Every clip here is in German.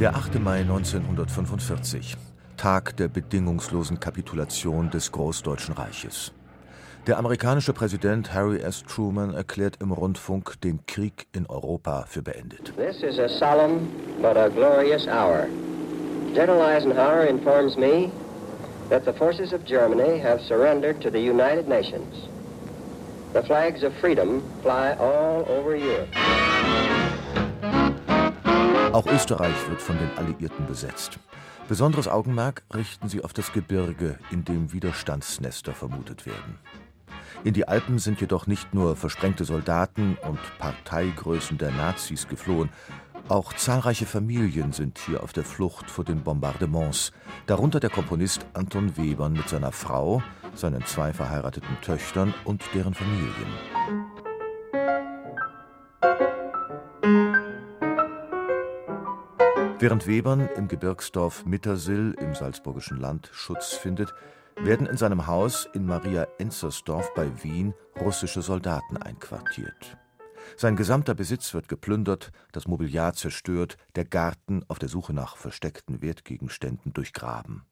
Der 8. Mai 1945, Tag der bedingungslosen Kapitulation des Großdeutschen Reiches. Der amerikanische Präsident Harry S. Truman erklärt im Rundfunk den Krieg in Europa für beendet. This is a solemn but a glorious hour. General Eisenhower informs me that the forces of Germany have surrendered to the United Nations. The flags of freedom fly all over Europe. Auch Österreich wird von den Alliierten besetzt. Besonderes Augenmerk richten sie auf das Gebirge, in dem Widerstandsnester vermutet werden. In die Alpen sind jedoch nicht nur versprengte Soldaten und Parteigrößen der Nazis geflohen, auch zahlreiche Familien sind hier auf der Flucht vor den Bombardements, darunter der Komponist Anton Webern mit seiner Frau, seinen zwei verheirateten Töchtern und deren Familien. Während Webern im Gebirgsdorf Mittersill im salzburgischen Land Schutz findet, werden in seinem Haus in Maria Enzersdorf bei Wien russische Soldaten einquartiert. Sein gesamter Besitz wird geplündert, das Mobiliar zerstört, der Garten auf der Suche nach versteckten Wertgegenständen durchgraben.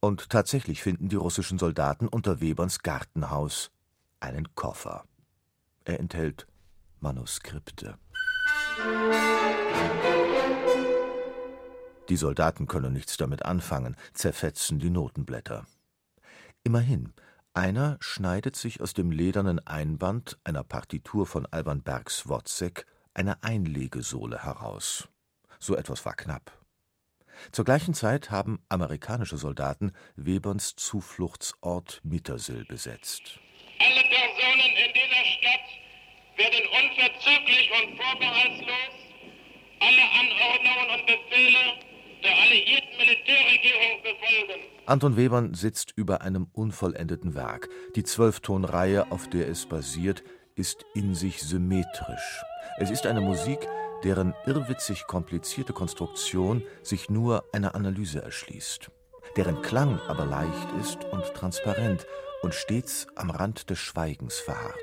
Und tatsächlich finden die russischen Soldaten unter Weberns Gartenhaus einen Koffer. Er enthält Manuskripte. Die Soldaten können nichts damit anfangen, zerfetzen die Notenblätter. Immerhin, einer schneidet sich aus dem ledernen Einband einer Partitur von Alban Bergs Wozzeck eine Einlegesohle heraus. So etwas war knapp. Zur gleichen Zeit haben amerikanische Soldaten Weberns Zufluchtsort Mittersill besetzt. Alle Personen in dieser Stadt werden unverzüglich und vorbehaltslos alle Anordnungen und Befehle der alliierten Militärregierung befolgen. Anton Webern sitzt über einem unvollendeten Werk. Die Zwölftonreihe, auf der es basiert, ist in sich symmetrisch. Es ist eine Musik, deren irrwitzig komplizierte Konstruktion sich nur einer Analyse erschließt, deren Klang aber leicht ist und transparent und stets am Rand des Schweigens verharrt.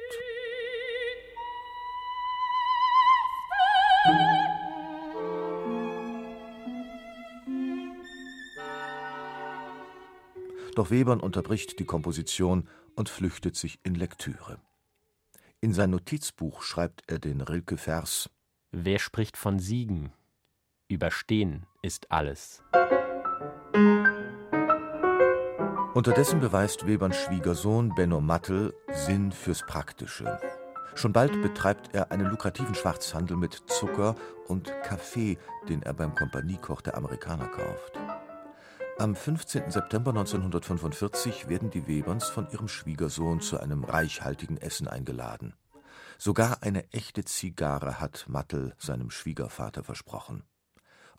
Doch Webern unterbricht die Komposition und flüchtet sich in Lektüre. In sein Notizbuch schreibt er den Rilke-Vers: Wer spricht von Siegen? Überstehen ist alles. Unterdessen beweist Weberns Schwiegersohn Benno Mattel Sinn fürs Praktische. Schon bald betreibt er einen lukrativen Schwarzhandel mit Zucker und Kaffee, den er beim Kompaniekoch der Amerikaner kauft. Am 15. September 1945 werden die Weberns von ihrem Schwiegersohn zu einem reichhaltigen Essen eingeladen. Sogar eine echte Zigarre hat Mattel seinem Schwiegervater versprochen.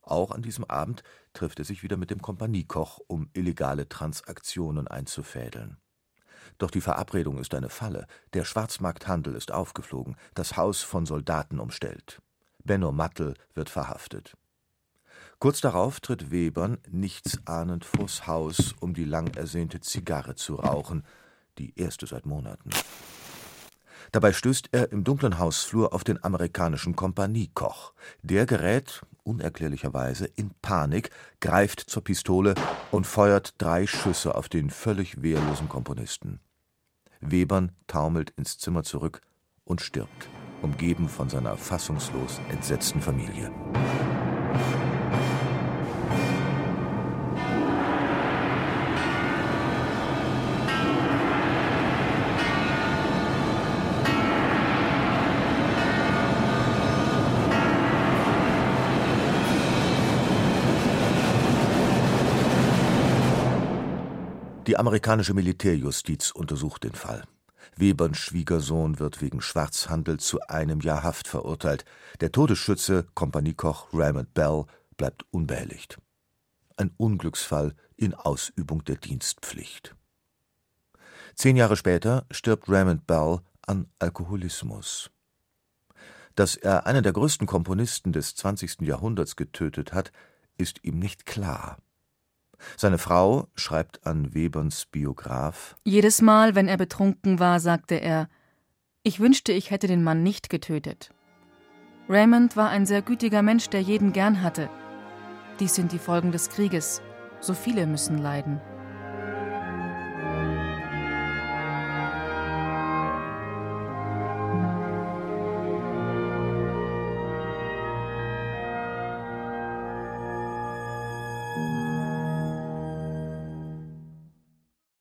Auch an diesem Abend trifft er sich wieder mit dem Kompaniekoch, um illegale Transaktionen einzufädeln. Doch die Verabredung ist eine Falle. Der Schwarzmarkthandel ist aufgeflogen, das Haus von Soldaten umstellt. Benno Mattel wird verhaftet. Kurz darauf tritt Webern nichtsahnend vors Haus, um die lang ersehnte Zigarre zu rauchen, die erste seit Monaten. Dabei stößt er im dunklen Hausflur auf den amerikanischen Kompaniekoch. Der gerät, unerklärlicherweise, in Panik, greift zur Pistole und feuert drei Schüsse auf den völlig wehrlosen Komponisten. Webern taumelt ins Zimmer zurück und stirbt, umgeben von seiner fassungslos entsetzten Familie. Die amerikanische Militärjustiz untersucht den Fall. Weberns Schwiegersohn wird wegen Schwarzhandel zu einem Jahr Haft verurteilt. Der Todesschütze, Kompaniekoch Raymond Bell, bleibt unbehelligt. Ein Unglücksfall in Ausübung der Dienstpflicht. Zehn Jahre später stirbt Raymond Bell an Alkoholismus. Dass er einen der größten Komponisten des 20. Jahrhunderts getötet hat, ist ihm nicht klar. Seine Frau schreibt an Weberns Biograf Jedes Mal, wenn er betrunken war, sagte er Ich wünschte, ich hätte den Mann nicht getötet. Raymond war ein sehr gütiger Mensch, der jeden gern hatte. Dies sind die Folgen des Krieges. So viele müssen leiden.